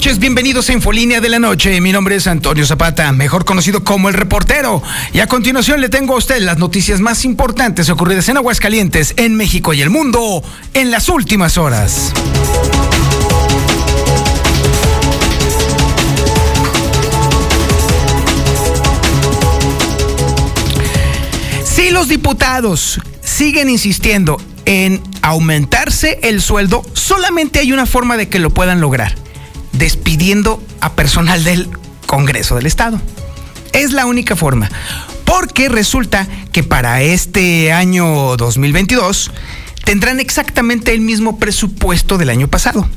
noches, bienvenidos a Infolínea de la Noche. Mi nombre es Antonio Zapata, mejor conocido como el reportero. Y a continuación le tengo a usted las noticias más importantes ocurridas en Aguascalientes, en México y el mundo en las últimas horas. Si los diputados siguen insistiendo en aumentarse el sueldo, solamente hay una forma de que lo puedan lograr, despidiendo a personal del Congreso del Estado. Es la única forma, porque resulta que para este año 2022 tendrán exactamente el mismo presupuesto del año pasado,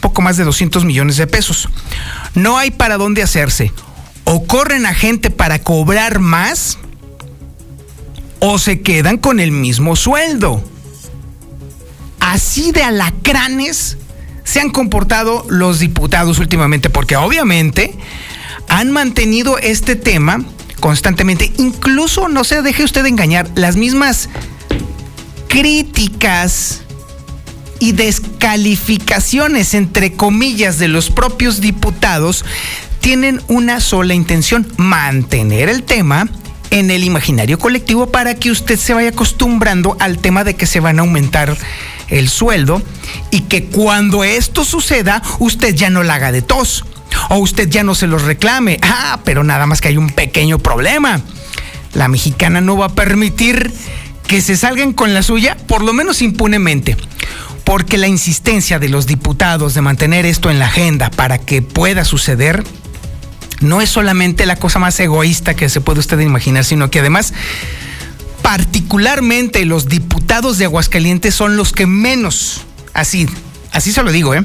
poco más de 200 millones de pesos. No hay para dónde hacerse. O corren a gente para cobrar más, o se quedan con el mismo sueldo así de alacranes se han comportado los diputados últimamente, porque obviamente han mantenido este tema constantemente. Incluso, no se deje usted engañar, las mismas críticas y descalificaciones, entre comillas, de los propios diputados tienen una sola intención, mantener el tema en el imaginario colectivo para que usted se vaya acostumbrando al tema de que se van a aumentar el sueldo y que cuando esto suceda usted ya no la haga de tos o usted ya no se los reclame. Ah, pero nada más que hay un pequeño problema. La mexicana no va a permitir que se salgan con la suya, por lo menos impunemente. Porque la insistencia de los diputados de mantener esto en la agenda para que pueda suceder no es solamente la cosa más egoísta que se puede usted imaginar, sino que además particularmente los diputados de Aguascalientes son los que menos, así, así se lo digo, ¿eh?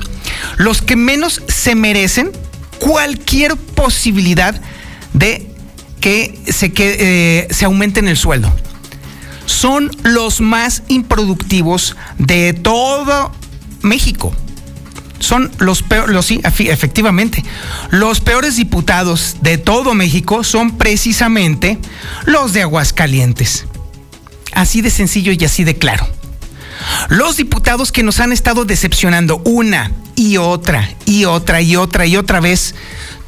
los que menos se merecen cualquier posibilidad de que se, que, eh, se aumenten el sueldo. Son los más improductivos de todo México son los peores, sí, efectivamente, los peores diputados de todo México son precisamente los de Aguascalientes. Así de sencillo y así de claro. Los diputados que nos han estado decepcionando una y otra y otra y otra y otra vez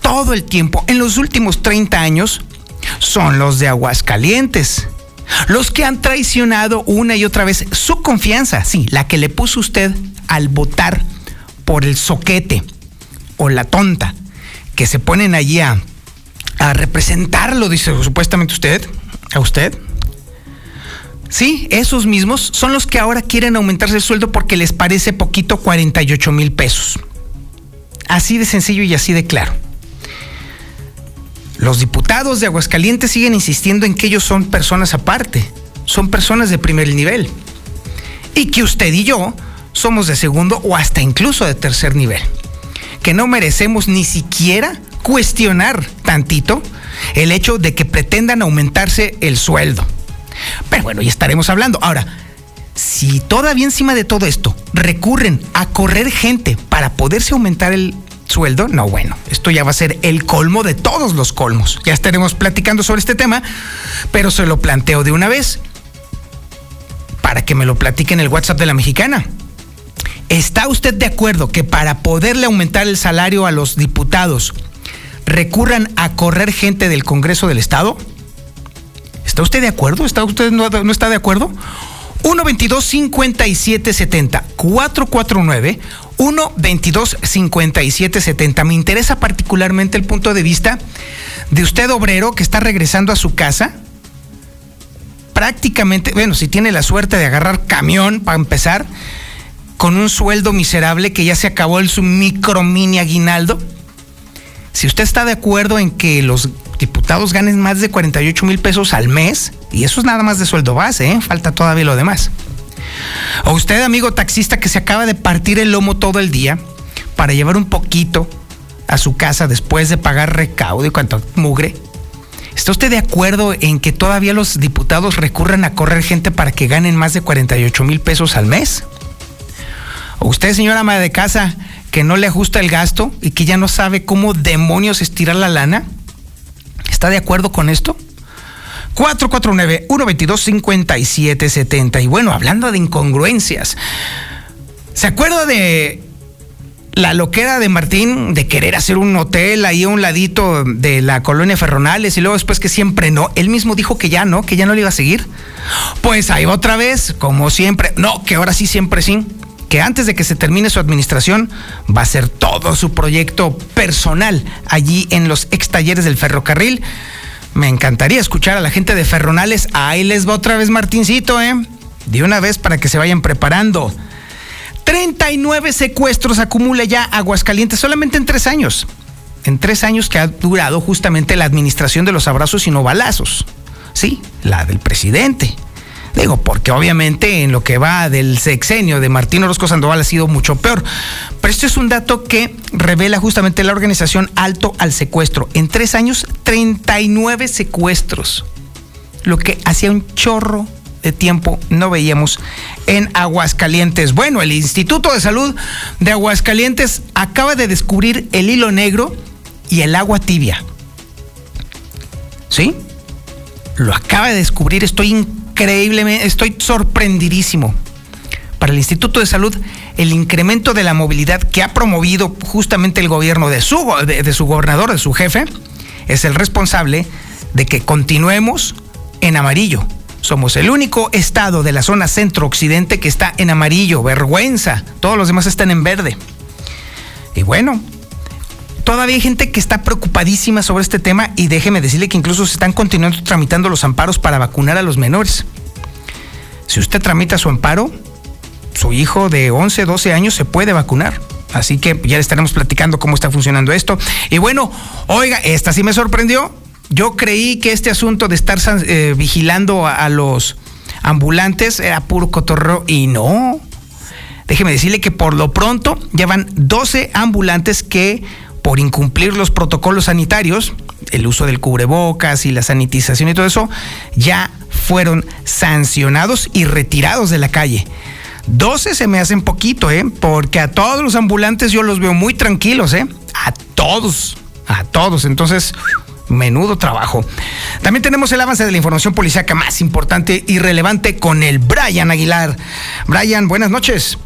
todo el tiempo en los últimos 30 años son los de Aguascalientes. Los que han traicionado una y otra vez su confianza, sí, la que le puso usted al votar por el soquete o la tonta que se ponen allí a, a representarlo, dice supuestamente usted, a usted. Sí, esos mismos son los que ahora quieren aumentarse el sueldo porque les parece poquito 48 mil pesos. Así de sencillo y así de claro. Los diputados de Aguascalientes siguen insistiendo en que ellos son personas aparte, son personas de primer nivel. Y que usted y yo somos de segundo o hasta incluso de tercer nivel. Que no merecemos ni siquiera cuestionar tantito el hecho de que pretendan aumentarse el sueldo. Pero bueno, ya estaremos hablando. Ahora, si todavía encima de todo esto recurren a correr gente para poderse aumentar el sueldo, no, bueno, esto ya va a ser el colmo de todos los colmos. Ya estaremos platicando sobre este tema, pero se lo planteo de una vez para que me lo platique en el WhatsApp de la mexicana. ¿Está usted de acuerdo que para poderle aumentar el salario a los diputados recurran a correr gente del Congreso del Estado? ¿Está usted de acuerdo? ¿Está usted no, está de acuerdo? 122 5770 449 122 5770 Me interesa particularmente el punto de vista de usted obrero que está regresando a su casa. Prácticamente, bueno, si tiene la suerte de agarrar camión para empezar, con un sueldo miserable que ya se acabó el su micro mini aguinaldo. Si usted está de acuerdo en que los diputados ganen más de 48 mil pesos al mes, y eso es nada más de sueldo base, ¿eh? falta todavía lo demás. O usted, amigo taxista, que se acaba de partir el lomo todo el día para llevar un poquito a su casa después de pagar recaudo y cuanto mugre. ¿Está usted de acuerdo en que todavía los diputados recurran a correr gente para que ganen más de 48 mil pesos al mes? ¿O usted, señora ama de casa, que no le ajusta el gasto y que ya no sabe cómo demonios estirar la lana? ¿Está de acuerdo con esto? 449-122-5770. Y bueno, hablando de incongruencias, ¿se acuerda de la loquera de Martín de querer hacer un hotel ahí a un ladito de la colonia Ferronales y luego después que siempre no, él mismo dijo que ya no, que ya no le iba a seguir. Pues ahí otra vez, como siempre, no, que ahora sí, siempre sí, que antes de que se termine su administración va a ser todo su proyecto personal allí en los ex talleres del ferrocarril. Me encantaría escuchar a la gente de Ferronales. Ahí les va otra vez Martincito, ¿eh? De una vez para que se vayan preparando. 39 secuestros acumula ya Aguascalientes solamente en tres años. En tres años que ha durado justamente la administración de los abrazos y no balazos. Sí, la del presidente. Digo, porque obviamente en lo que va del sexenio de Martín Orozco Sandoval ha sido mucho peor. Pero esto es un dato que revela justamente la organización Alto al Secuestro. En tres años, 39 secuestros. Lo que hacía un chorro de tiempo no veíamos en Aguascalientes. Bueno, el Instituto de Salud de Aguascalientes acaba de descubrir el hilo negro y el agua tibia. ¿Sí? Lo acaba de descubrir, estoy increíblemente, estoy sorprendidísimo. Para el Instituto de Salud, el incremento de la movilidad que ha promovido justamente el gobierno de su, de, de su gobernador, de su jefe, es el responsable de que continuemos en amarillo somos el único estado de la zona centro-occidente que está en amarillo, vergüenza. Todos los demás están en verde. Y bueno, todavía hay gente que está preocupadísima sobre este tema y déjeme decirle que incluso se están continuando tramitando los amparos para vacunar a los menores. Si usted tramita su amparo, su hijo de 11, 12 años se puede vacunar. Así que ya le estaremos platicando cómo está funcionando esto. Y bueno, oiga, esta sí me sorprendió. Yo creí que este asunto de estar eh, vigilando a, los ambulantes era puro cotorreo y no. Déjeme decirle que por lo pronto llevan 12 ambulantes que por incumplir los protocolos sanitarios, el uso del cubrebocas y la sanitización y todo eso, ya fueron sancionados y retirados de la calle. 12 se me hacen poquito, ¿eh? Porque a todos los ambulantes yo los veo muy tranquilos, ¿eh? A todos, a todos. Entonces, menudo trabajo. También tenemos el avance de la información policíaca más importante y relevante con el Brian Aguilar. Brian, buenas noches.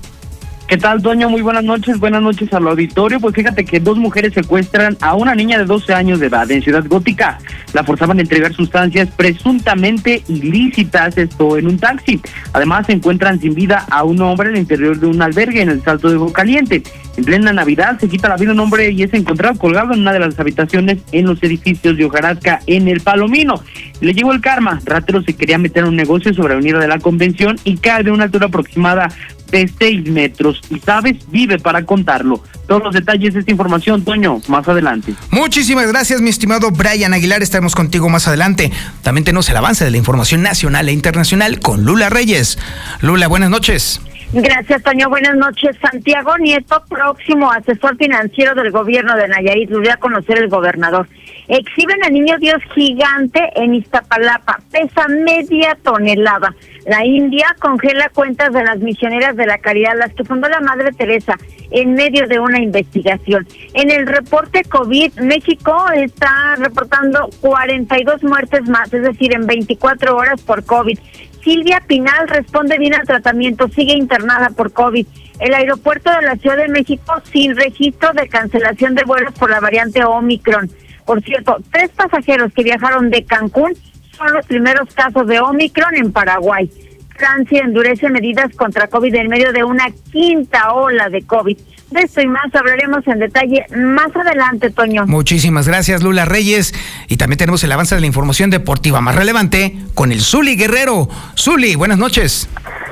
¿Qué tal, Doña? Muy buenas noches. Buenas noches al auditorio. Pues fíjate que dos mujeres secuestran a una niña de 12 años de edad en Ciudad Gótica. La forzaban a entregar sustancias presuntamente ilícitas, esto en un taxi. Además, se encuentran sin vida a un hombre en el interior de un albergue en el Salto de Caliente. En plena Navidad se quita la vida un hombre y es encontrado colgado en una de las habitaciones en los edificios de Ojarasca, en el Palomino. Le llegó el karma. Ratero se quería meter en un negocio sobre la unidad de la convención y cae de una altura aproximada de 6 metros. Y sabes, vive para contarlo. Todos los detalles de esta información, Toño, más adelante. Muchísimas gracias, mi estimado Brian Aguilar. Estaremos contigo más adelante. También tenemos el avance de la información nacional e internacional con Lula Reyes. Lula, buenas noches. Gracias, Toño. Buenas noches. Santiago Nieto, próximo asesor financiero del gobierno de Nayarit, lo voy a conocer el gobernador. Exhiben al niño Dios gigante en Iztapalapa. Pesa media tonelada. La India congela cuentas de las misioneras de la caridad, las que fundó la Madre Teresa, en medio de una investigación. En el reporte COVID, México está reportando 42 muertes más, es decir, en 24 horas por COVID. Silvia Pinal responde bien al tratamiento, sigue internada por COVID. El aeropuerto de la Ciudad de México sin registro de cancelación de vuelos por la variante Omicron. Por cierto, tres pasajeros que viajaron de Cancún son los primeros casos de Omicron en Paraguay. Francia endurece medidas contra COVID en medio de una quinta ola de COVID. De esto y más hablaremos en detalle más adelante, Toño. Muchísimas gracias, Lula Reyes. Y también tenemos el avance de la información deportiva más relevante con el Zuli Guerrero. Zuli, buenas noches.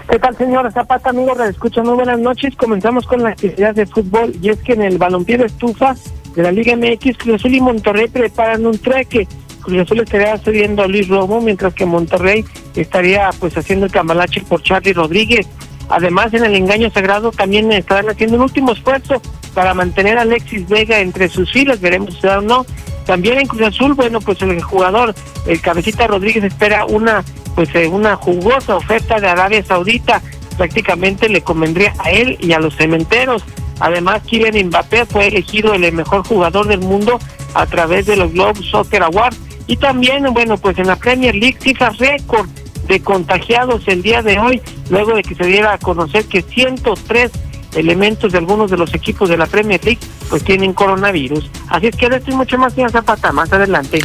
¿Qué tal, señor Zapata, amigos? Escucha, muy buenas noches. Comenzamos con la actividad de fútbol y es que en el balompié de estufa de la Liga MX, Cruz Azul y Monterrey preparan un treque. Cruz Azul estaría cediendo a Luis Romo, mientras que Monterrey estaría pues haciendo el cambalache por Charlie Rodríguez. Además, en el engaño sagrado también estarán haciendo un último esfuerzo para mantener a Alexis Vega entre sus filas, veremos si da o no. También en Cruz Azul, bueno, pues el jugador, el cabecita Rodríguez espera una pues eh, una jugosa oferta de Arabia Saudita, prácticamente le convendría a él y a los cementeros. Además, Kylian Mbappé fue elegido el mejor jugador del mundo a través de los Globe Soccer Awards. Y también, bueno, pues en la Premier League cifras récord de contagiados el día de hoy, luego de que se diera a conocer que 103 elementos de algunos de los equipos de la Premier League pues tienen coronavirus. Así es que ahora estoy mucho más, señor Zapata, más adelante.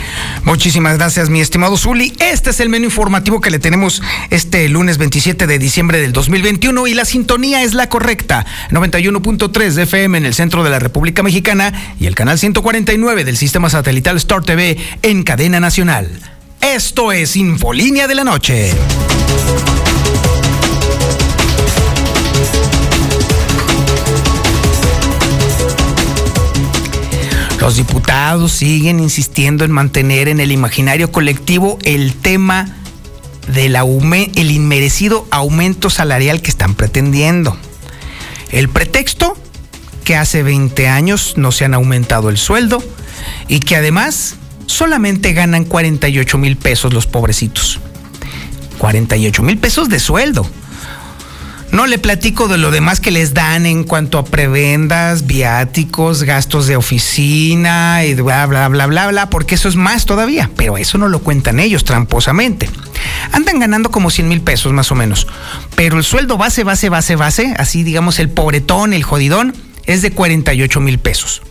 Muchísimas gracias, mi estimado Zuli. Este es el menú informativo que le tenemos este lunes 27 de diciembre del 2021 y la sintonía es la correcta. 91.3 de FM en el centro de la República Mexicana y el canal 149 del sistema satelital Star TV en cadena nacional. Esto es Infolínea de la Noche. Los diputados siguen insistiendo en mantener en el imaginario colectivo el tema del el inmerecido aumento salarial que están pretendiendo. El pretexto que hace 20 años no se han aumentado el sueldo y que además solamente ganan 48 mil pesos los pobrecitos. 48 mil pesos de sueldo. No le platico de lo demás que les dan en cuanto a prebendas, viáticos, gastos de oficina y bla, bla, bla, bla, bla, porque eso es más todavía, pero eso no lo cuentan ellos tramposamente. Andan ganando como 100 mil pesos más o menos, pero el sueldo base, base, base, base, así digamos el pobretón, el jodidón, es de 48 mil pesos.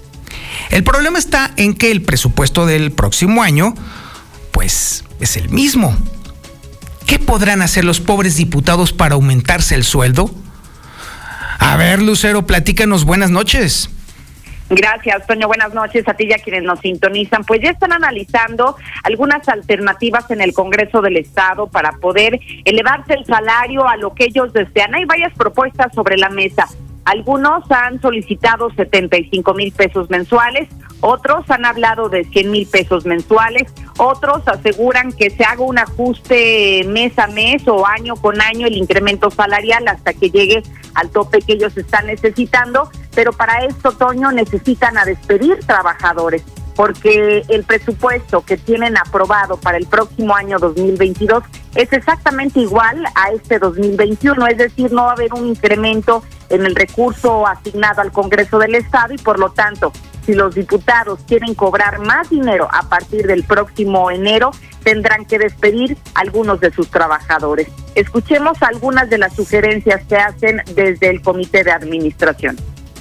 El problema está en que el presupuesto del próximo año, pues, es el mismo. ¿Qué podrán hacer los pobres diputados para aumentarse el sueldo? A ver, Lucero, platícanos, buenas noches. Gracias, Toño. Buenas noches a ti y a quienes nos sintonizan. Pues ya están analizando algunas alternativas en el Congreso del Estado para poder elevarse el salario a lo que ellos desean. Hay varias propuestas sobre la mesa. Algunos han solicitado 75 mil pesos mensuales, otros han hablado de 100 mil pesos mensuales, otros aseguran que se haga un ajuste mes a mes o año con año el incremento salarial hasta que llegue al tope que ellos están necesitando, pero para esto, Toño, necesitan a despedir trabajadores porque el presupuesto que tienen aprobado para el próximo año 2022 es exactamente igual a este 2021, es decir, no va a haber un incremento en el recurso asignado al Congreso del Estado y por lo tanto, si los diputados quieren cobrar más dinero a partir del próximo enero, tendrán que despedir a algunos de sus trabajadores. Escuchemos algunas de las sugerencias que hacen desde el Comité de Administración.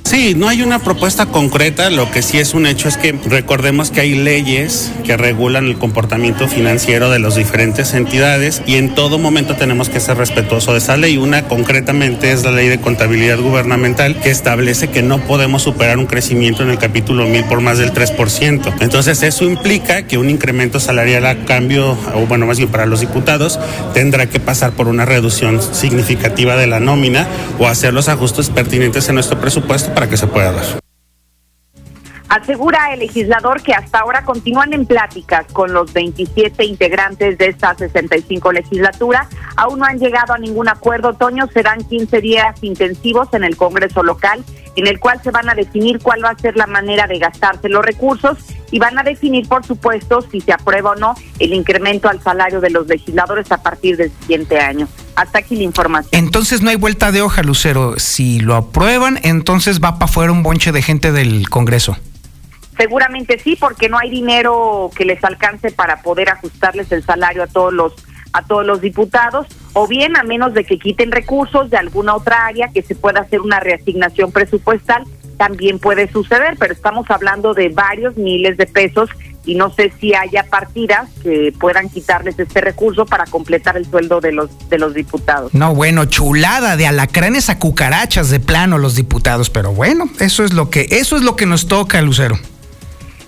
Sí, no hay una propuesta concreta, lo que sí es un hecho es que recordemos que hay leyes que regulan el comportamiento financiero de las diferentes entidades y en todo momento tenemos que ser respetuosos de esa ley. Una concretamente es la ley de contabilidad gubernamental que establece que no podemos superar un crecimiento en el capítulo 1000 por más del 3%. Entonces eso implica que un incremento salarial a cambio, o bueno, más bien para los diputados, tendrá que pasar por una reducción significativa de la nómina o hacer los ajustes pertinentes en nuestro presupuesto para que se pueda. Asegura el legislador que hasta ahora continúan en pláticas con los 27 integrantes de esta 65 legislatura. Aún no han llegado a ningún acuerdo. Toño, serán 15 días intensivos en el Congreso local, en el cual se van a definir cuál va a ser la manera de gastarse los recursos y van a definir, por supuesto, si se aprueba o no el incremento al salario de los legisladores a partir del siguiente año. Hasta aquí la información. Entonces no hay vuelta de hoja, Lucero. Si lo aprueban, entonces va para afuera un bonche de gente del Congreso. Seguramente sí, porque no hay dinero que les alcance para poder ajustarles el salario a todos los a todos los diputados, o bien a menos de que quiten recursos de alguna otra área que se pueda hacer una reasignación presupuestal, también puede suceder, pero estamos hablando de varios miles de pesos y no sé si haya partidas que puedan quitarles este recurso para completar el sueldo de los de los diputados. No, bueno, chulada de alacranes a cucarachas de plano los diputados, pero bueno, eso es lo que eso es lo que nos toca, Lucero.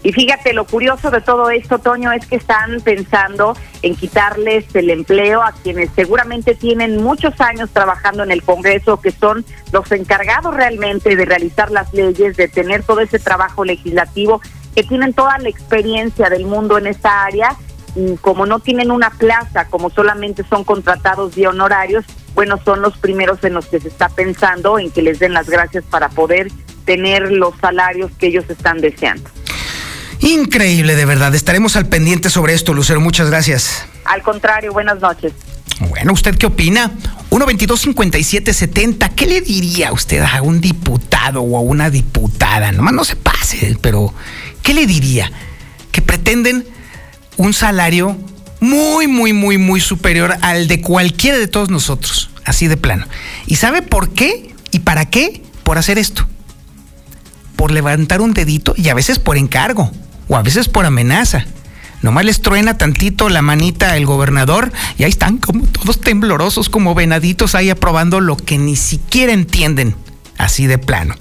Y fíjate, lo curioso de todo esto, Toño, es que están pensando en quitarles el empleo a quienes seguramente tienen muchos años trabajando en el Congreso, que son los encargados realmente de realizar las leyes, de tener todo ese trabajo legislativo, que tienen toda la experiencia del mundo en esta área. Y como no tienen una plaza, como solamente son contratados de honorarios, bueno, son los primeros en los que se está pensando en que les den las gracias para poder tener los salarios que ellos están deseando. Increíble, de verdad. Estaremos al pendiente sobre esto, Lucero. Muchas gracias. Al contrario, buenas noches. Bueno, ¿usted qué opina? 122-5770. ¿Qué le diría usted a un diputado o a una diputada? Nomás no se pase, pero ¿qué le diría? Que pretenden un salario muy, muy, muy, muy superior al de cualquiera de todos nosotros. Así de plano. ¿Y sabe por qué? ¿Y para qué? por hacer esto, por levantar un dedito y a veces por encargo o a veces por amenaza. Nomás les truena tantito la manita el gobernador y ahí están como todos temblorosos como venaditos ahí aprobando lo que ni siquiera entienden. Así de plano.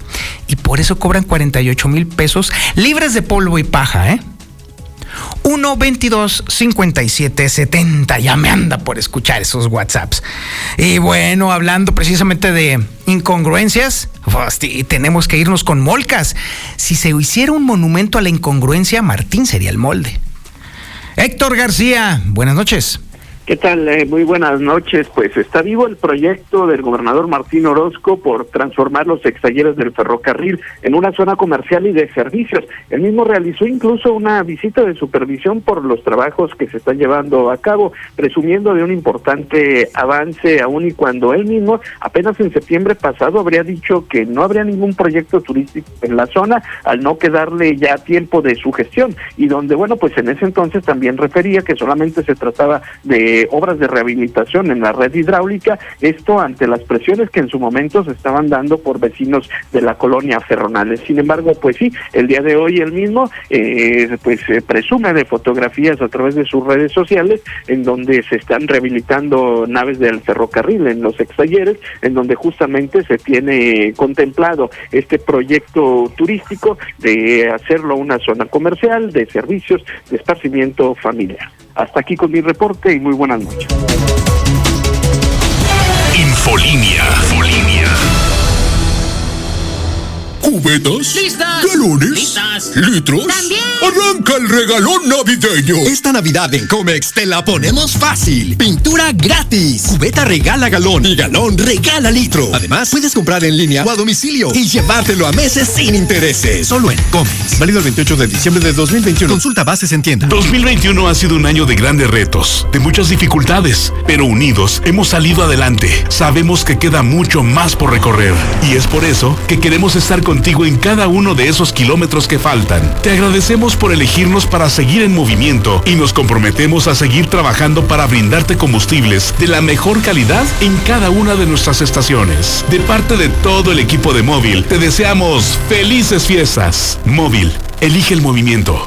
Y por eso cobran 48 mil pesos libres de polvo y paja, ¿eh? 1 22 57 70. Ya me anda por escuchar esos WhatsApps. Y bueno, hablando precisamente de incongruencias, pues, tenemos que irnos con molcas. Si se hiciera un monumento a la incongruencia, Martín sería el molde. Héctor García, buenas noches. ¿Qué tal? Eh, muy buenas noches. Pues está vivo el proyecto del gobernador Martín Orozco por transformar los extalleres del ferrocarril en una zona comercial y de servicios. Él mismo realizó incluso una visita de supervisión por los trabajos que se están llevando a cabo, presumiendo de un importante avance aún y cuando él mismo apenas en septiembre pasado habría dicho que no habría ningún proyecto turístico en la zona al no quedarle ya tiempo de su gestión y donde bueno pues en ese entonces también refería que solamente se trataba de obras de rehabilitación en la red hidráulica, esto ante las presiones que en su momento se estaban dando por vecinos de la colonia Ferronales. Sin embargo, pues sí, el día de hoy el mismo, eh, pues presume de fotografías a través de sus redes sociales en donde se están rehabilitando naves del ferrocarril en los extalleres, en donde justamente se tiene contemplado este proyecto turístico de hacerlo una zona comercial, de servicios, de esparcimiento familiar. Hasta aquí con mi reporte y muy buenas noches. ¿Cubetas? ¡Listas! ¿Galones? ¡Listas! ¿Litros? ¡También! ¡Arranca el regalón navideño! Esta Navidad en Comex te la ponemos fácil. Pintura gratis. Cubeta regala galón y galón regala litro. Además, puedes comprar en línea o a domicilio y llevártelo a meses sin intereses. Solo en Comex. Válido el 28 de diciembre de 2021. Consulta bases en tienda. 2021 ha sido un año de grandes retos, de muchas dificultades, pero unidos hemos salido adelante. Sabemos que queda mucho más por recorrer y es por eso que queremos estar contigo en cada uno de esos kilómetros que faltan. Te agradecemos por elegirnos para seguir en movimiento y nos comprometemos a seguir trabajando para brindarte combustibles de la mejor calidad en cada una de nuestras estaciones. De parte de todo el equipo de Móvil, te deseamos felices fiestas. Móvil, elige el movimiento.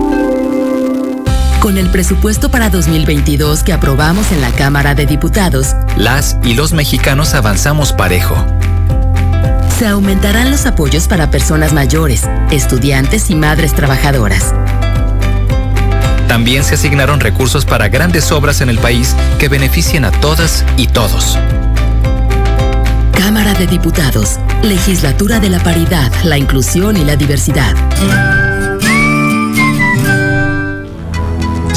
Con el presupuesto para 2022 que aprobamos en la Cámara de Diputados, las y los mexicanos avanzamos parejo. Se aumentarán los apoyos para personas mayores, estudiantes y madres trabajadoras. También se asignaron recursos para grandes obras en el país que beneficien a todas y todos. Cámara de Diputados, Legislatura de la Paridad, la Inclusión y la Diversidad.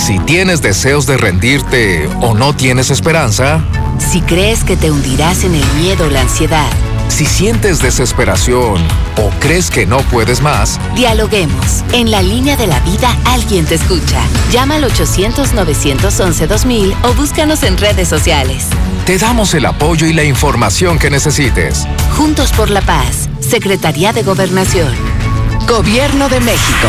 Si tienes deseos de rendirte o no tienes esperanza. Si crees que te hundirás en el miedo o la ansiedad. Si sientes desesperación o crees que no puedes más. Dialoguemos. En la línea de la vida alguien te escucha. Llama al 800-911-2000 o búscanos en redes sociales. Te damos el apoyo y la información que necesites. Juntos por la paz. Secretaría de Gobernación. Gobierno de México.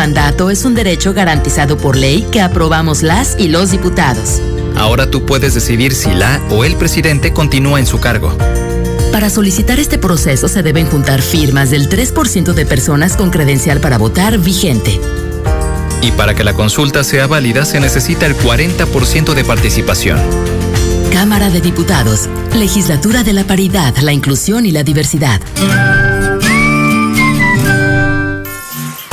mandato es un derecho garantizado por ley que aprobamos las y los diputados. Ahora tú puedes decidir si la o el presidente continúa en su cargo. Para solicitar este proceso se deben juntar firmas del 3% de personas con credencial para votar vigente. Y para que la consulta sea válida se necesita el 40% de participación. Cámara de Diputados, Legislatura de la Paridad, la Inclusión y la Diversidad.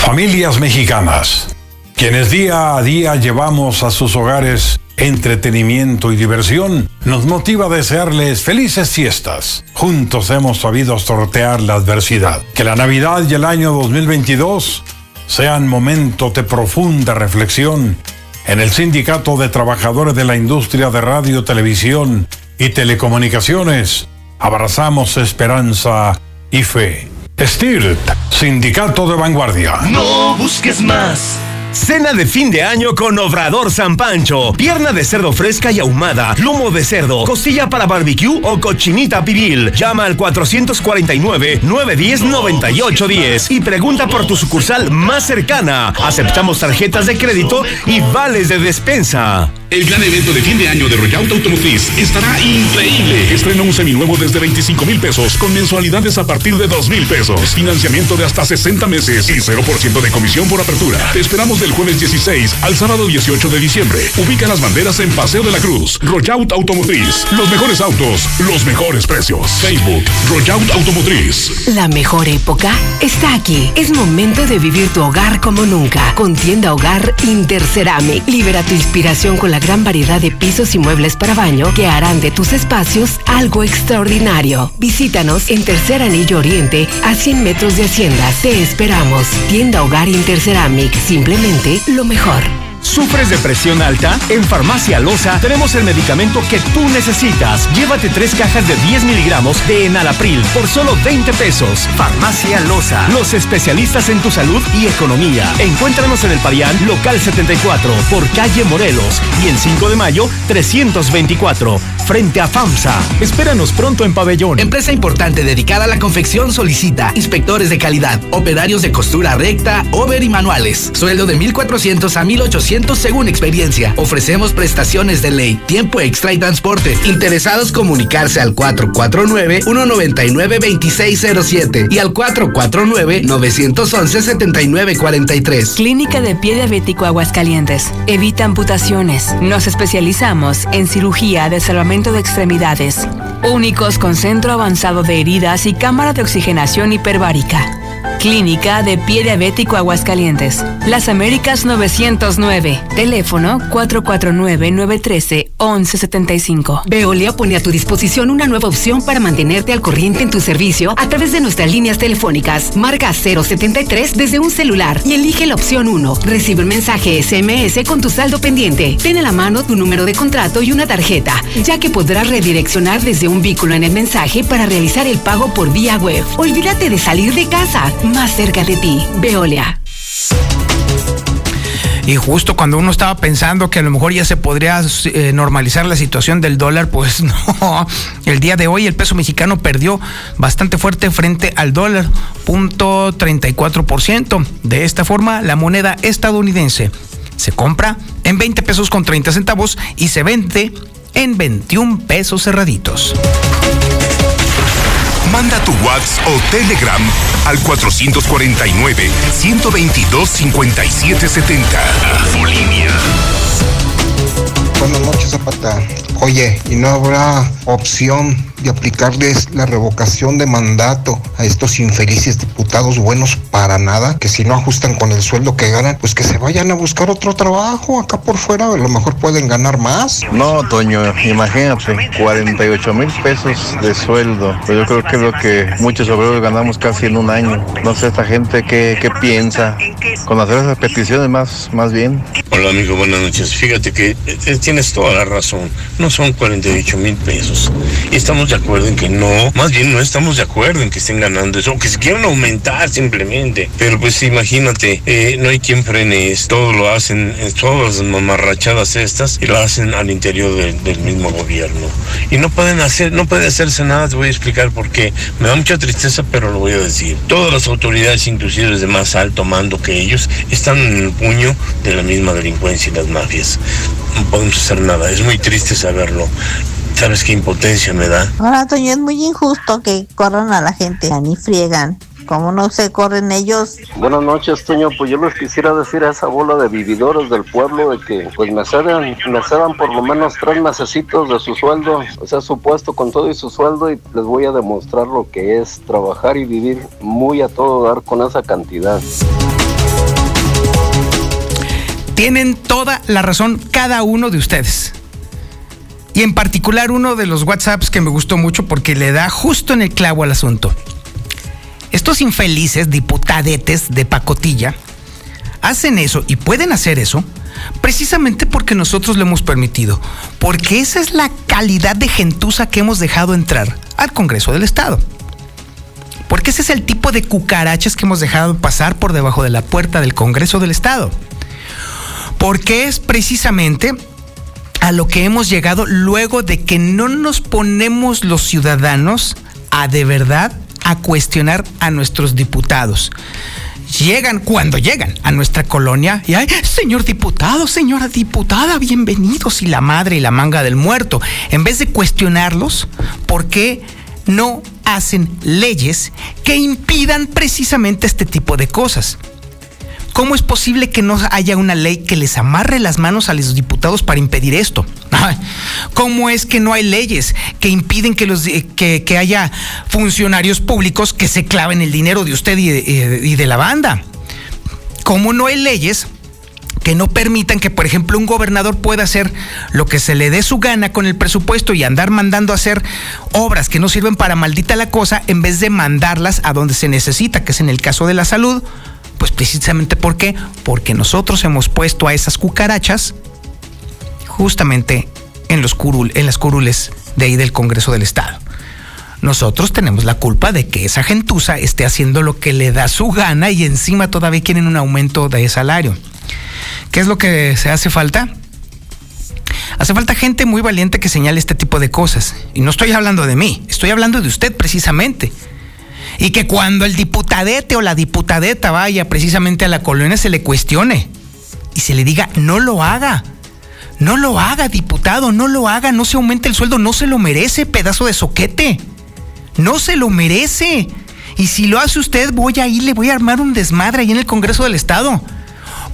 Familias mexicanas, quienes día a día llevamos a sus hogares entretenimiento y diversión, nos motiva a desearles felices fiestas. Juntos hemos sabido sortear la adversidad. Que la Navidad y el año 2022 sean momentos de profunda reflexión. En el Sindicato de Trabajadores de la Industria de Radio, Televisión y Telecomunicaciones, abrazamos esperanza y fe. STIRT, Sindicato de Vanguardia. No busques más. Cena de fin de año con Obrador San Pancho. Pierna de cerdo fresca y ahumada, lomo de cerdo, costilla para barbecue o cochinita pibil. Llama al 449-910-9810 y pregunta por tu sucursal más cercana. Aceptamos tarjetas de crédito y vales de despensa. El gran evento de fin de año de Royauto Automotriz estará increíble. Estrena un seminuevo desde 25 mil pesos con mensualidades a partir de 2 mil pesos. Financiamiento de hasta 60 meses y 0% de comisión por apertura. Te esperamos del jueves 16 al sábado 18 de diciembre. Ubica las banderas en Paseo de la Cruz. Royaut Automotriz. Los mejores autos, los mejores precios. Facebook, Royaut Automotriz. La mejor época está aquí. Es momento de vivir tu hogar como nunca. Con tienda hogar Interceramic. Libera tu inspiración con la gran variedad de pisos y muebles para baño que harán de tus espacios algo extraordinario. Visítanos en Tercer Anillo Oriente a 100 metros de Hacienda. Te esperamos. Tienda Hogar Interceramic. Simplemente lo mejor. ¿Sufres de presión alta? En Farmacia Loza tenemos el medicamento que tú necesitas. Llévate tres cajas de 10 miligramos de Enalapril por solo 20 pesos. Farmacia Loza. Los especialistas en tu salud y economía. Encuéntranos en el Parián, local 74, por calle Morelos. Y en 5 de mayo, 324, frente a FAMSA. Espéranos pronto en Pabellón. Empresa importante dedicada a la confección solicita inspectores de calidad, operarios de costura recta, over y manuales. Sueldo de 1,400 a 1,800 según experiencia. Ofrecemos prestaciones de ley, tiempo extra y transporte. Interesados comunicarse al 449-199-2607 y al 449-911-7943. Clínica de Pie Diabético Aguascalientes. Evita amputaciones. Nos especializamos en cirugía de salvamento de extremidades. Únicos con centro avanzado de heridas y cámara de oxigenación hiperbárica. Clínica de Pie Diabético Aguascalientes. Las Américas 909. Teléfono 449-913-1175. Veolia pone a tu disposición una nueva opción para mantenerte al corriente en tu servicio a través de nuestras líneas telefónicas. Marca 073 desde un celular y elige la opción 1. Recibe un mensaje SMS con tu saldo pendiente. Ten a la mano tu número de contrato y una tarjeta, ya que podrás redireccionar desde un vínculo en el mensaje para realizar el pago por vía web. Olvídate de salir de casa más cerca de ti. Veolia. Y justo cuando uno estaba pensando que a lo mejor ya se podría eh, normalizar la situación del dólar, pues no. El día de hoy el peso mexicano perdió bastante fuerte frente al dólar, punto 34%. De esta forma, la moneda estadounidense se compra en 20 pesos con 30 centavos y se vende en 21 pesos cerraditos. Manda tu WhatsApp o Telegram al 449-122-5770. Infolinia. Buenas noches, Zapata. Oye, ¿y no habrá opción de aplicarles la revocación de mandato a estos infelices diputados buenos para nada? Que si no ajustan con el sueldo que ganan, pues que se vayan a buscar otro trabajo acá por fuera, a lo mejor pueden ganar más. No, Toño, imagínate, 48 mil pesos de sueldo. Pues yo creo que es lo que muchos obreros ganamos casi en un año. No sé esta gente qué, qué piensa con hacer esas peticiones más, más bien. Hola amigo, buenas noches. Fíjate que eh, tienes toda la razón. No son 48 mil pesos. Y estamos de acuerdo en que no, más bien no estamos de acuerdo en que estén ganando eso, que se quieran aumentar simplemente. Pero pues imagínate, eh, no hay quien frene esto, todo lo hacen, eh, todas las mamarrachadas estas, y lo hacen al interior del, mismo gobierno. Y no pueden hacer, no puede hacerse nada, te voy a explicar por qué. Me da mucha tristeza, pero lo voy a decir. Todas las autoridades, inclusive de más alto mando que ellos, están en el puño de la misma delincuencia y las mafias. No podemos hacer nada, es muy triste saberlo. ¿Sabes qué impotencia me da? Ahora, Toño, es muy injusto que corran a la gente, ni friegan. ¿Cómo no se corren ellos? Buenas noches, Toño. Pues yo les quisiera decir a esa bola de vividores del pueblo de que pues me cedan, me cedan por lo menos tres mesecitos de su sueldo, o sea, su puesto con todo y su sueldo y les voy a demostrar lo que es trabajar y vivir muy a todo dar con esa cantidad. Tienen toda la razón cada uno de ustedes. Y en particular uno de los WhatsApps que me gustó mucho porque le da justo en el clavo al asunto. Estos infelices diputadetes de pacotilla hacen eso y pueden hacer eso precisamente porque nosotros lo hemos permitido, porque esa es la calidad de gentuza que hemos dejado entrar al Congreso del Estado. Porque ese es el tipo de cucarachas que hemos dejado pasar por debajo de la puerta del Congreso del Estado. Porque es precisamente a lo que hemos llegado luego de que no nos ponemos los ciudadanos a de verdad a cuestionar a nuestros diputados. Llegan cuando llegan a nuestra colonia y ay, señor diputado, señora diputada, bienvenidos y la madre y la manga del muerto. En vez de cuestionarlos, ¿por qué no hacen leyes que impidan precisamente este tipo de cosas? ¿Cómo es posible que no haya una ley que les amarre las manos a los diputados para impedir esto? ¿Cómo es que no hay leyes que impiden que, los, que, que haya funcionarios públicos que se claven el dinero de usted y de, y de la banda? ¿Cómo no hay leyes que no permitan que, por ejemplo, un gobernador pueda hacer lo que se le dé su gana con el presupuesto y andar mandando a hacer obras que no sirven para maldita la cosa en vez de mandarlas a donde se necesita, que es en el caso de la salud? Pues precisamente ¿por qué? Porque nosotros hemos puesto a esas cucarachas justamente en, los curul, en las curules de ahí del Congreso del Estado. Nosotros tenemos la culpa de que esa gentuza esté haciendo lo que le da su gana y encima todavía quieren un aumento de salario. ¿Qué es lo que se hace falta? Hace falta gente muy valiente que señale este tipo de cosas. Y no estoy hablando de mí, estoy hablando de usted precisamente. Y que cuando el diputadete o la diputadeta vaya precisamente a la colonia se le cuestione y se le diga, no lo haga. No lo haga, diputado, no lo haga, no se aumente el sueldo, no se lo merece, pedazo de soquete. No se lo merece. Y si lo hace usted, voy a ir, le voy a armar un desmadre ahí en el Congreso del Estado.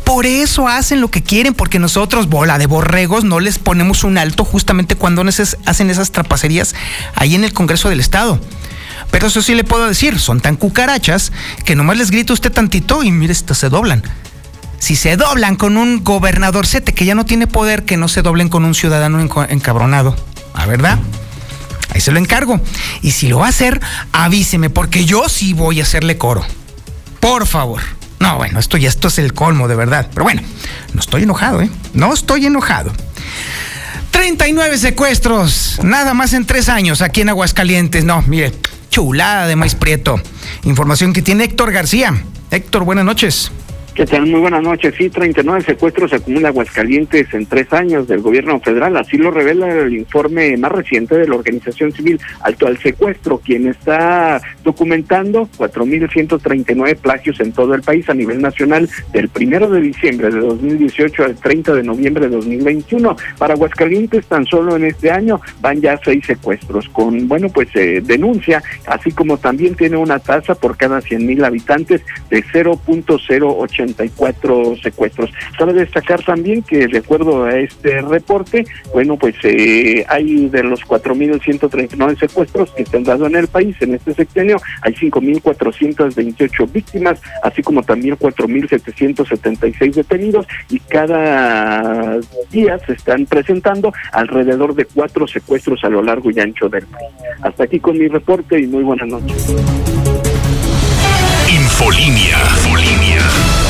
Por eso hacen lo que quieren, porque nosotros, bola de borregos, no les ponemos un alto justamente cuando hacen esas trapacerías ahí en el Congreso del Estado. Pero eso sí le puedo decir, son tan cucarachas que nomás les grita usted tantito y mire, esto se doblan. Si se doblan con un gobernadorcete que ya no tiene poder, que no se doblen con un ciudadano encabronado. ¿A verdad? Ahí se lo encargo. Y si lo va a hacer, avíseme, porque yo sí voy a hacerle coro. Por favor. No, bueno, esto ya esto es el colmo, de verdad. Pero bueno, no estoy enojado, ¿eh? No estoy enojado. 39 secuestros, nada más en tres años aquí en Aguascalientes. No, mire, chulada de maíz prieto. Información que tiene Héctor García. Héctor, buenas noches. ¿Qué tal? Muy buenas noches. Sí, 39 secuestros se acumula Aguascalientes en tres años del gobierno federal. Así lo revela el informe más reciente de la organización civil Alto al Secuestro, quien está documentando 4.139 plagios en todo el país a nivel nacional del primero de diciembre de 2018 al 30 de noviembre de 2021. Para Aguascalientes, tan solo en este año van ya seis secuestros, con, bueno, pues eh, denuncia, así como también tiene una tasa por cada 100.000 habitantes de 0.080 secuestros. Cabe destacar también que de acuerdo a este reporte, bueno, pues eh, hay de los 4.139 secuestros que se han dado en el país en este sexenio, hay 5.428 víctimas, así como también 4.776 detenidos y cada día se están presentando alrededor de cuatro secuestros a lo largo y ancho del país. Hasta aquí con mi reporte y muy buenas noches. Infolinia. Infolinia.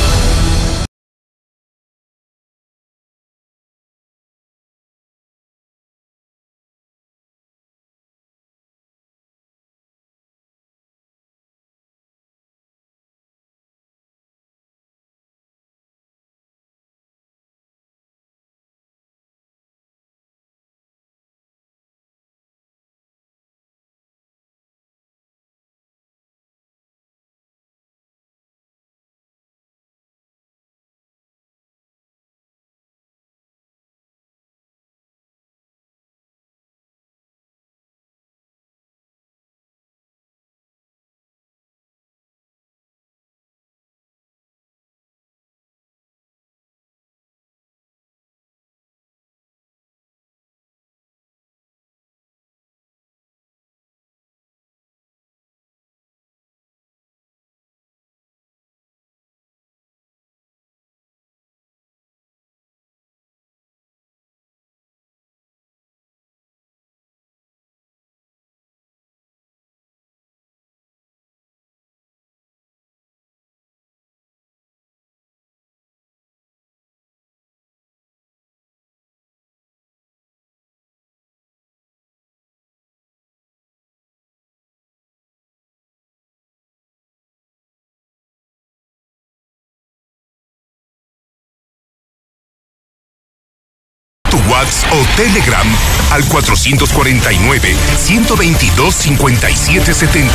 WhatsApp o Telegram al 449-122-5770.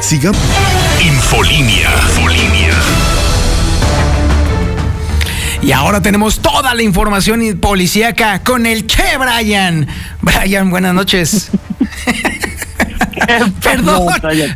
Sigamos. Infolínea. Infolínea. Y ahora tenemos toda la información policíaca con el Che Brian. Brian, buenas noches. Perdón,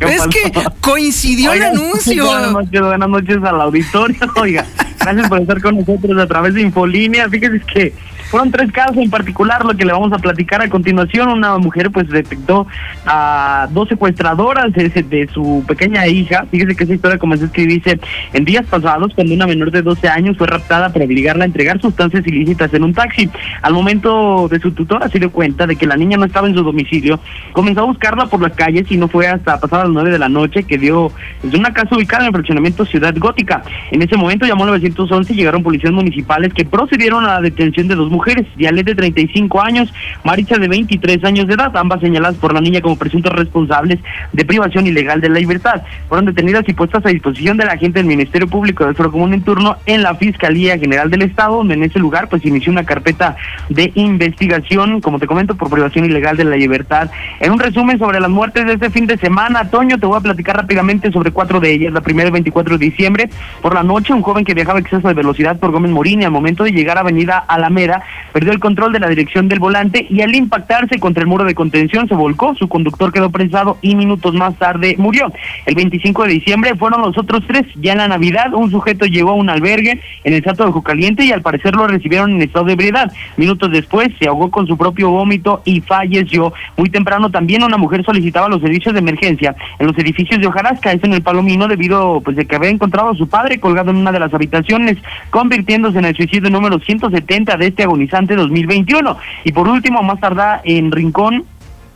es que coincidió el anuncio. Buenas noches, buenas noches al auditorio. Oiga, gracias por estar con nosotros a través de Infolínea. Fíjese que fueron tres casos en particular lo que le vamos a platicar a continuación. Una mujer pues detectó a dos secuestradoras de, su pequeña hija. Fíjese que esa historia comenzó a escribirse en días pasados cuando una menor de 12 años fue raptada para obligarla a entregar sustancias ilícitas en un taxi. Al momento de su tutora se dio cuenta de que la niña no estaba en su domicilio. Comenzó a buscarla por las calles y no fue hasta pasadas las 9 de la noche que dio desde una casa ubicada en el fraccionamiento Ciudad Gótica. En ese momento llamó 911 y llegaron policías municipales que procedieron a la detención de dos mujeres mujeres, Dialet de 35 años, Maricha de 23 años de edad, ambas señaladas por la niña como presuntos responsables de privación ilegal de la libertad. Fueron detenidas y puestas a disposición de la agente del Ministerio Público del Foro Común en turno en la Fiscalía General del Estado, donde en ese lugar pues inició una carpeta de investigación, como te comento, por privación ilegal de la libertad. En un resumen sobre las muertes de este fin de semana, Toño, te voy a platicar rápidamente sobre cuatro de ellas. La primera el 24 de diciembre, por la noche, un joven que viajaba a exceso de velocidad por Gómez Morín y al momento de llegar a Avenida Alameda, perdió el control de la dirección del volante y al impactarse contra el muro de contención se volcó, su conductor quedó prensado y minutos más tarde murió. El 25 de diciembre fueron los otros tres, ya en la Navidad un sujeto llegó a un albergue en el Sato de Jucaliente y al parecer lo recibieron en estado de ebriedad. Minutos después se ahogó con su propio vómito y falleció. Muy temprano también una mujer solicitaba los servicios de emergencia en los edificios de Hojarasca, es en el Palomino debido pues de que había encontrado a su padre colgado en una de las habitaciones, convirtiéndose en el suicidio número 170 de este agonizante 2021. Y por último, más tarda en Rincón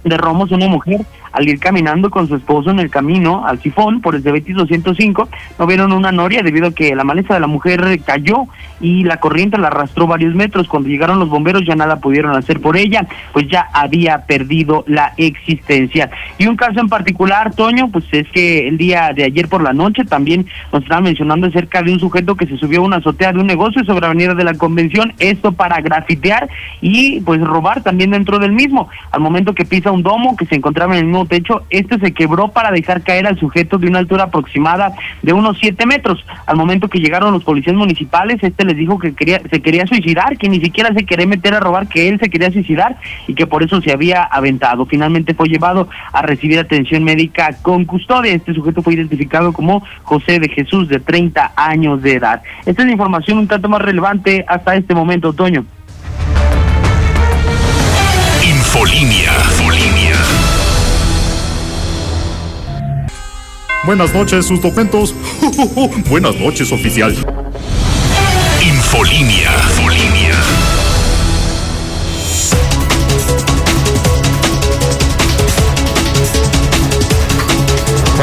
de Romos, una mujer al ir caminando con su esposo en el camino al sifón por el de Betis 205, no vieron una noria debido a que la maleza de la mujer cayó y la corriente la arrastró varios metros. Cuando llegaron los bomberos ya nada pudieron hacer por ella, pues ya había perdido la existencia. Y un caso en particular, Toño, pues es que el día de ayer por la noche también nos estaban mencionando acerca de un sujeto que se subió a una azotea de un negocio sobre Avenida de la Convención, esto para grafitear y pues robar también dentro del mismo. Al momento que pisa un domo que se encontraba en el mismo techo, este se quebró para dejar caer al sujeto de una altura aproximada de unos 7 metros. Al momento que llegaron los policías municipales, este les dijo que quería, se quería suicidar, que ni siquiera se quería meter a robar, que él se quería suicidar y que por eso se había aventado. Finalmente fue llevado a recibir atención médica con custodia. Este sujeto fue identificado como José de Jesús, de 30 años de edad. Esta es la información un tanto más relevante hasta este momento, Toño. Infolínea. Infolínea. Buenas noches, sus documentos. Buenas noches, oficial. Infolínea. Infolínea.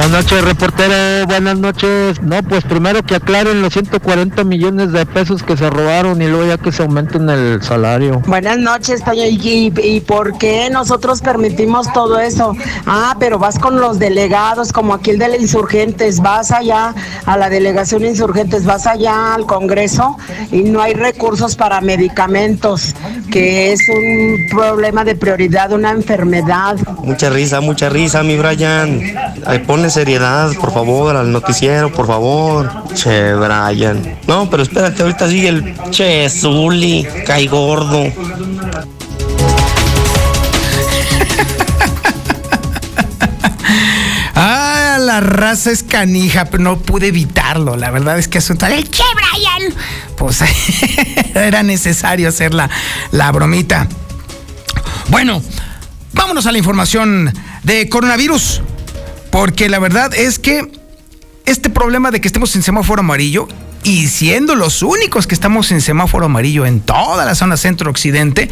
Buenas noches, reportero. Buenas noches. No, pues primero que aclaren los 140 millones de pesos que se robaron y luego ya que se aumenten el salario. Buenas noches, Toño. ¿Y, y por qué nosotros permitimos todo eso? Ah, pero vas con los delegados, como aquí el de los insurgentes, vas allá a la delegación insurgentes, vas allá al Congreso y no hay recursos para medicamentos, que es un problema de prioridad, una enfermedad. Mucha risa, mucha risa, mi Brian. Ay, ponle seriedad, por favor, al noticiero, por favor. Che, Brian. No, pero espérate, ahorita sigue el Che, Zuli, cae gordo. Ah, la raza es canija, pero no pude evitarlo. La verdad es que asunto del Che Brian. Pues era necesario hacer la, la bromita. Bueno, vámonos a la información de coronavirus. Porque la verdad es que este problema de que estemos en semáforo amarillo y siendo los únicos que estamos en semáforo amarillo en toda la zona centro-occidente,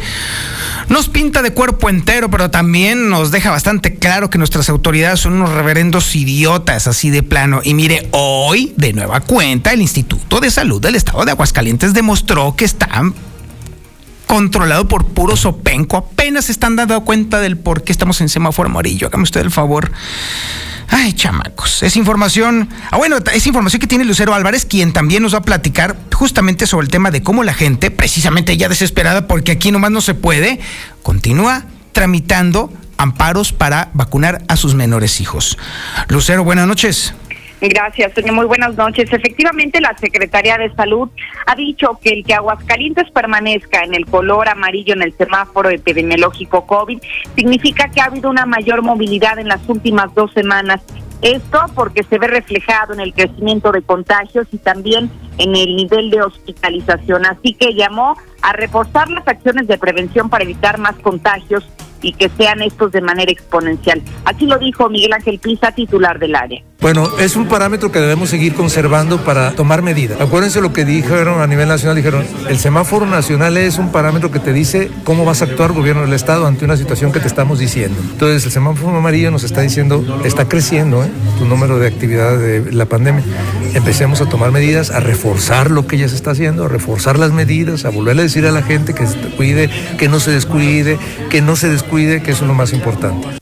nos pinta de cuerpo entero, pero también nos deja bastante claro que nuestras autoridades son unos reverendos idiotas, así de plano. Y mire, hoy, de nueva cuenta, el Instituto de Salud del Estado de Aguascalientes demostró que están controlado por puro sopenco. Apenas están dando cuenta del por qué estamos en semáforo amarillo. Hágame usted el favor. Ay, chamacos, es información. Ah, bueno, es información que tiene Lucero Álvarez, quien también nos va a platicar justamente sobre el tema de cómo la gente, precisamente ya desesperada porque aquí nomás no se puede, continúa tramitando amparos para vacunar a sus menores hijos. Lucero, buenas noches. Gracias, señor. Muy buenas noches. Efectivamente, la Secretaría de Salud ha dicho que el que Aguascalientes permanezca en el color amarillo en el semáforo epidemiológico COVID significa que ha habido una mayor movilidad en las últimas dos semanas. Esto porque se ve reflejado en el crecimiento de contagios y también en el nivel de hospitalización. Así que llamó a reforzar las acciones de prevención para evitar más contagios y que sean estos de manera exponencial. Así lo dijo Miguel Ángel Pisa, titular del área. Bueno, es un parámetro que debemos seguir conservando para tomar medidas. Acuérdense lo que dijeron a nivel nacional, dijeron, el semáforo nacional es un parámetro que te dice cómo vas a actuar gobierno del Estado ante una situación que te estamos diciendo. Entonces, el semáforo amarillo nos está diciendo, está creciendo ¿eh? tu número de actividad de la pandemia. Empecemos a tomar medidas, a reforzar lo que ya se está haciendo, a reforzar las medidas, a volverle a decir a la gente que se cuide, que no se descuide, que no se descuide, que eso es lo más importante.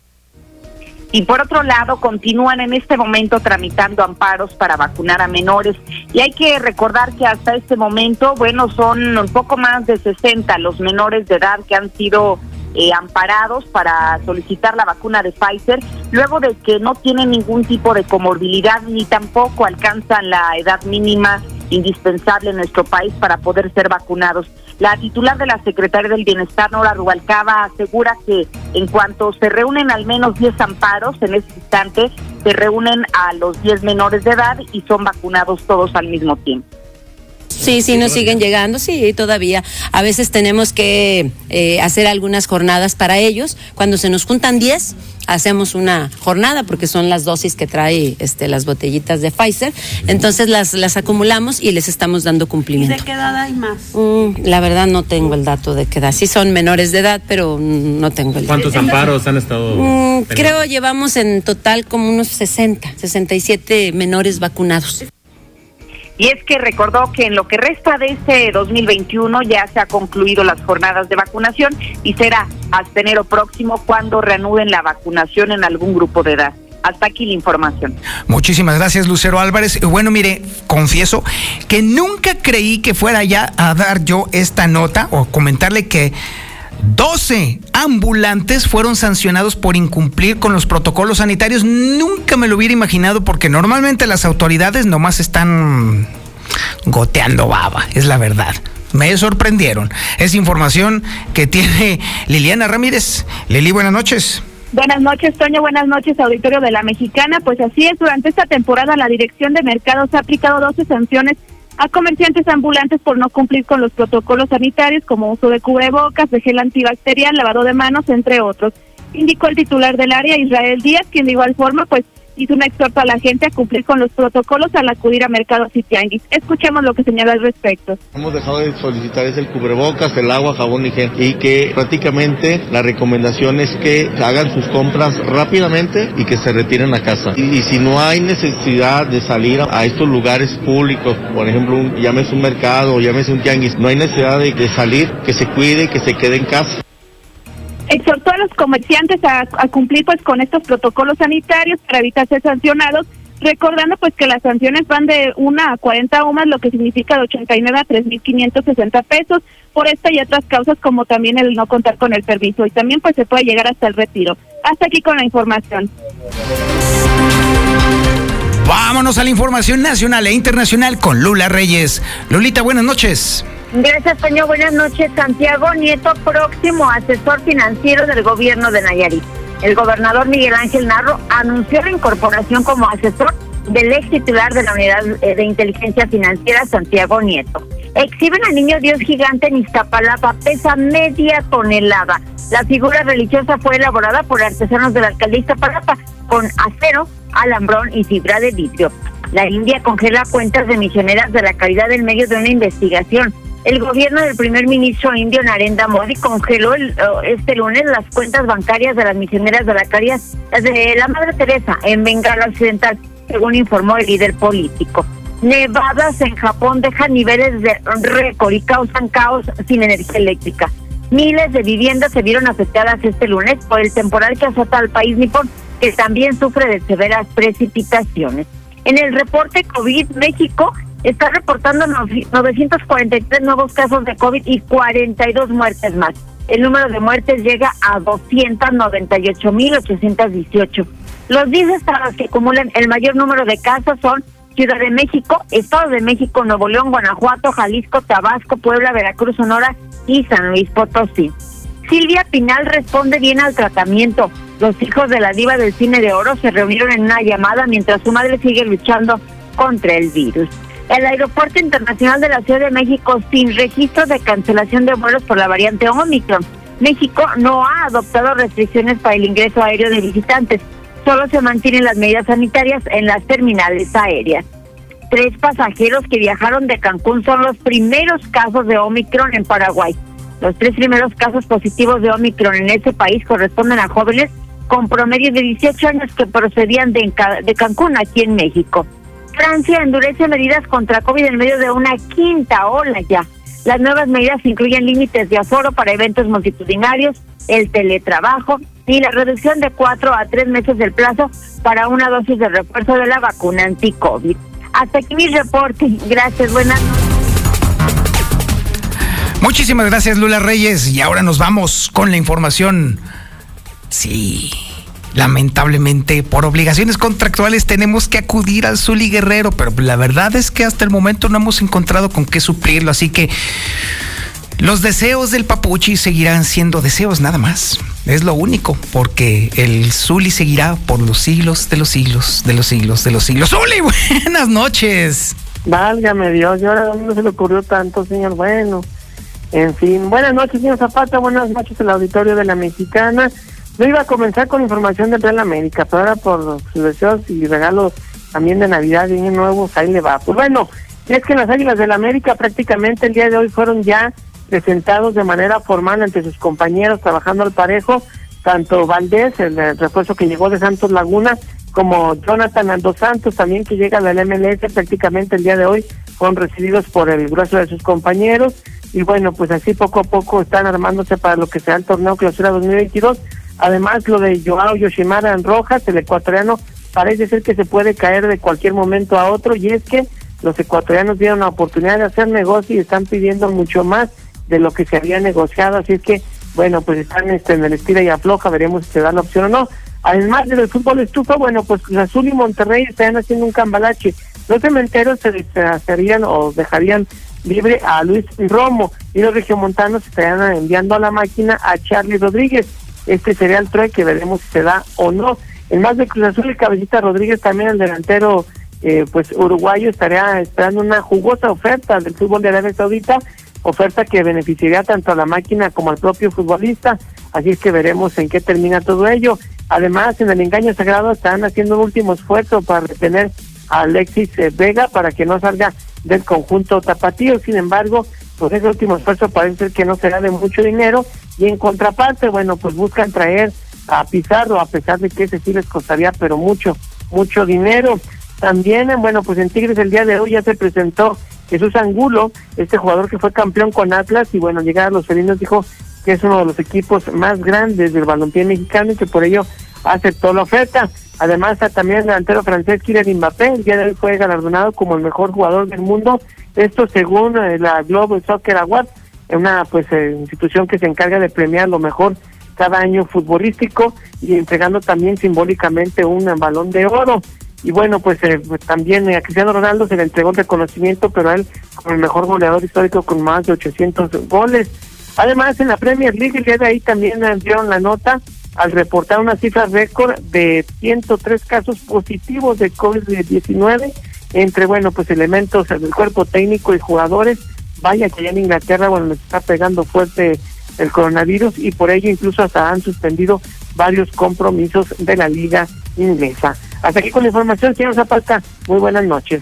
Y por otro lado, continúan en este momento tramitando amparos para vacunar a menores. Y hay que recordar que hasta este momento, bueno, son un poco más de 60 los menores de edad que han sido eh, amparados para solicitar la vacuna de Pfizer, luego de que no tienen ningún tipo de comorbilidad ni tampoco alcanzan la edad mínima indispensable en nuestro país para poder ser vacunados. La titular de la Secretaría del Bienestar, Nora Rubalcaba, asegura que en cuanto se reúnen al menos 10 amparos, en este instante se reúnen a los 10 menores de edad y son vacunados todos al mismo tiempo. Sí, sí, nos siguen llegando, sí, todavía. A veces tenemos que eh, hacer algunas jornadas para ellos. Cuando se nos juntan 10, hacemos una jornada porque son las dosis que trae este, las botellitas de Pfizer. Entonces las, las acumulamos y les estamos dando cumplimiento. ¿Y de qué edad hay más? Mm, la verdad no tengo el dato de qué edad. Sí son menores de edad, pero no tengo el dato. ¿Cuántos amparos han estado? Mm, creo llevamos en total como unos 60, 67 menores vacunados. Y es que recordó que en lo que resta de este 2021 ya se ha concluido las jornadas de vacunación y será hasta enero próximo cuando reanuden la vacunación en algún grupo de edad. Hasta aquí la información. Muchísimas gracias, Lucero Álvarez. Bueno, mire, confieso que nunca creí que fuera ya a dar yo esta nota o comentarle que 12 ambulantes fueron sancionados por incumplir con los protocolos sanitarios. Nunca me lo hubiera imaginado porque normalmente las autoridades nomás están goteando baba, es la verdad. Me sorprendieron. Es información que tiene Liliana Ramírez. Lili, buenas noches. Buenas noches, Toño. Buenas noches, auditorio de la Mexicana. Pues así es, durante esta temporada la Dirección de Mercados ha aplicado 12 sanciones a comerciantes ambulantes por no cumplir con los protocolos sanitarios como uso de cubrebocas, de gel antibacterial, lavado de manos, entre otros. Indicó el titular del área, Israel Díaz, quien de igual forma pues hizo un exhorto a la gente a cumplir con los protocolos al acudir a mercados y tianguis. Escuchemos lo que señala al respecto. Hemos dejado de solicitar es el cubrebocas, el agua, jabón y gel y que prácticamente la recomendación es que hagan sus compras rápidamente y que se retiren a casa. Y, si no hay necesidad de salir a estos lugares públicos, por ejemplo, un, llámese un mercado o llámese un tianguis, no hay necesidad de salir, que se cuide, que se quede en casa exhortó a los comerciantes a, cumplir pues con estos protocolos sanitarios para evitar ser sancionados, recordando pues que las sanciones van de 1 a 40 UMAS, lo que significa de 89 a 3.560 pesos por esta y otras causas como también el no contar con el permiso y también pues se puede llegar hasta el retiro. Hasta aquí con la información. Vámonos a la información nacional e internacional con Lula Reyes. Lulita, buenas noches. Gracias, Toño. Buenas noches. Santiago Nieto, próximo asesor financiero del gobierno de Nayarit. El gobernador Miguel Ángel Narro anunció la incorporación como asesor del ex titular de la Unidad de Inteligencia Financiera, Santiago Nieto. Exhiben al niño Dios gigante en Iztapalapa, pesa media tonelada. La figura religiosa fue elaborada por artesanos de la alcaldía Iztapalapa con acero, alambrón y fibra de vidrio. La India congela cuentas de misioneras de la caridad en medio de una investigación. El gobierno del primer ministro indio Narendra Modi congeló el, este lunes las cuentas bancarias de las misioneras de la caridad de la Madre Teresa en Bengala Occidental, según informó el líder político. Nevadas en Japón dejan niveles de récord y causan caos sin energía eléctrica. Miles de viviendas se vieron afectadas este lunes por el temporal que azota al país nipón. que también sufre de severas precipitaciones. En el reporte COVID, México está reportando 943 nuevos casos de COVID y 42 muertes más. El número de muertes llega a 298.818. Los 10 estados que acumulan el mayor número de casos son Ciudad de México, Estado de México, Nuevo León, Guanajuato, Jalisco, Tabasco, Puebla, Veracruz, Sonora y San Luis Potosí. Silvia Pinal responde bien al tratamiento. Los hijos de la diva del cine de oro se reunieron en una llamada mientras su madre sigue luchando contra el virus. El Aeropuerto Internacional de la Ciudad de México sin registro de cancelación de vuelos por la variante Omicron. México no ha adoptado restricciones para el ingreso aéreo de visitantes. Solo se mantienen las medidas sanitarias en las terminales aéreas. Tres pasajeros que viajaron de Cancún son los primeros casos de Omicron en Paraguay. Los tres primeros casos positivos de Omicron en ese país corresponden a jóvenes con promedio de 18 años que procedían de, de Cancún, aquí en México. Francia endurece medidas contra COVID en medio de una quinta ola ya. Las nuevas medidas incluyen límites de aforo para eventos multitudinarios, el teletrabajo y la reducción de cuatro a tres meses del plazo para una dosis de refuerzo de la vacuna anti-COVID. Hasta aquí mi reporte. Gracias, buenas noches. Muchísimas gracias, Lula Reyes. Y ahora nos vamos con la información. Sí lamentablemente por obligaciones contractuales tenemos que acudir al Zuli Guerrero, pero la verdad es que hasta el momento no hemos encontrado con qué suplirlo, así que los deseos del Papuchi seguirán siendo deseos nada más. Es lo único, porque el Zuli seguirá por los siglos de los siglos, de los siglos, de los siglos. ¡Zuli, buenas noches! Válgame Dios, ¿y ahora dónde se le ocurrió tanto, señor? Bueno, en fin. Buenas noches, señor Zapata, buenas noches al auditorio de la Mexicana. No iba a comenzar con información de Real América, pero ahora por sus deseos y regalos también de Navidad y Año Nuevo, ahí le va. Pues bueno, es que las Águilas del América prácticamente el día de hoy fueron ya presentados de manera formal ante sus compañeros trabajando al parejo, tanto Valdés, el, refuerzo que llegó de Santos Laguna, como Jonathan Ando Santos, también que llega del MLS, prácticamente el día de hoy fueron recibidos por el grueso de sus compañeros. Y bueno, pues así poco a poco están armándose para lo que será el torneo Clausura 2022 Además, lo de Joao Yoshimara en Rojas, el ecuatoriano, parece ser que se puede caer de cualquier momento a otro y es que los ecuatorianos dieron la oportunidad de hacer negocio y están pidiendo mucho más de lo que se había negociado, así es que, bueno, pues están este, en el estira y afloja, veremos si se da la opción o no. Además del fútbol estufa, bueno, pues Azul y Monterrey están haciendo un cambalache. Los cementeros se hacerían o dejarían libre a Luis Romo y los regiomontanos estarían enviando a la máquina a Charlie Rodríguez este sería el que veremos si se da o no. El más de Cruz Azul y Cabecita Rodríguez, también el delantero eh, pues uruguayo, estaría esperando una jugosa oferta del fútbol de Arabia Saudita, oferta que beneficiaría tanto a la máquina como al propio futbolista, así es que veremos en qué termina todo ello. Además, en el engaño sagrado están haciendo un último esfuerzo para retener a Alexis eh, Vega para que no salga del conjunto tapatío, sin embargo, pues ese último esfuerzo parece que no será de mucho dinero y en contraparte, bueno, pues buscan traer a Pizarro a pesar de que ese sí les costaría pero mucho, mucho dinero. También, bueno, pues en Tigres el día de hoy ya se presentó Jesús Angulo, este jugador que fue campeón con Atlas y bueno, llegar a los felinos dijo que es uno de los equipos más grandes del balompié mexicano y que por ello aceptó la oferta. Además, también el delantero francés Kylian Mbappé, el día de hoy fue galardonado como el mejor jugador del mundo esto según eh, la Global Soccer Award, una pues eh, institución que se encarga de premiar lo mejor cada año futbolístico y entregando también simbólicamente un balón de oro. Y bueno, pues, eh, pues también a Cristiano Ronaldo se le entregó el reconocimiento, pero a él como el mejor goleador histórico con más de 800 goles. Además, en la Premier League, día de ahí también dieron la nota al reportar una cifra récord de 103 casos positivos de COVID-19 entre, bueno, pues elementos del cuerpo técnico y jugadores. Vaya que allá en Inglaterra, bueno, les está pegando fuerte el coronavirus y por ello incluso hasta han suspendido varios compromisos de la liga inglesa. Hasta aquí con la información, señor Zapata. Muy buenas noches.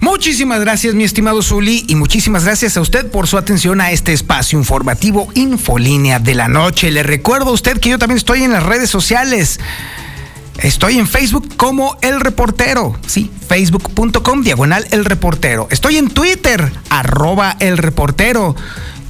Muchísimas gracias, mi estimado Zuli, y muchísimas gracias a usted por su atención a este espacio informativo Infolínea de la Noche. Le recuerdo a usted que yo también estoy en las redes sociales. Estoy en Facebook como El Reportero. Sí, facebook.com diagonal El Reportero. Estoy en Twitter, arroba El Reportero.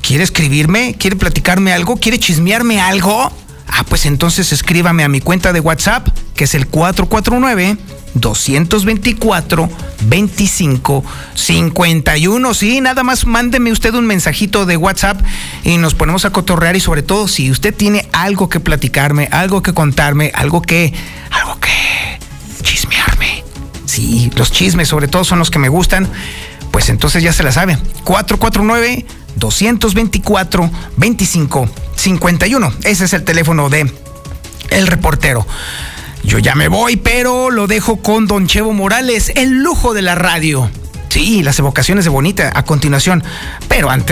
¿Quiere escribirme? ¿Quiere platicarme algo? ¿Quiere chismearme algo? Ah, pues entonces escríbame a mi cuenta de WhatsApp, que es el 449 224 25 51. Sí, nada más mándeme usted un mensajito de WhatsApp y nos ponemos a cotorrear y sobre todo si usted tiene algo que platicarme, algo que contarme, algo que algo que chismearme. Sí, los chismes sobre todo son los que me gustan. Pues entonces ya se la sabe. 449 224 25 51. Ese es el teléfono de el reportero. Yo ya me voy, pero lo dejo con Don Chevo Morales, el lujo de la radio. Sí, las evocaciones de Bonita a continuación. Pero antes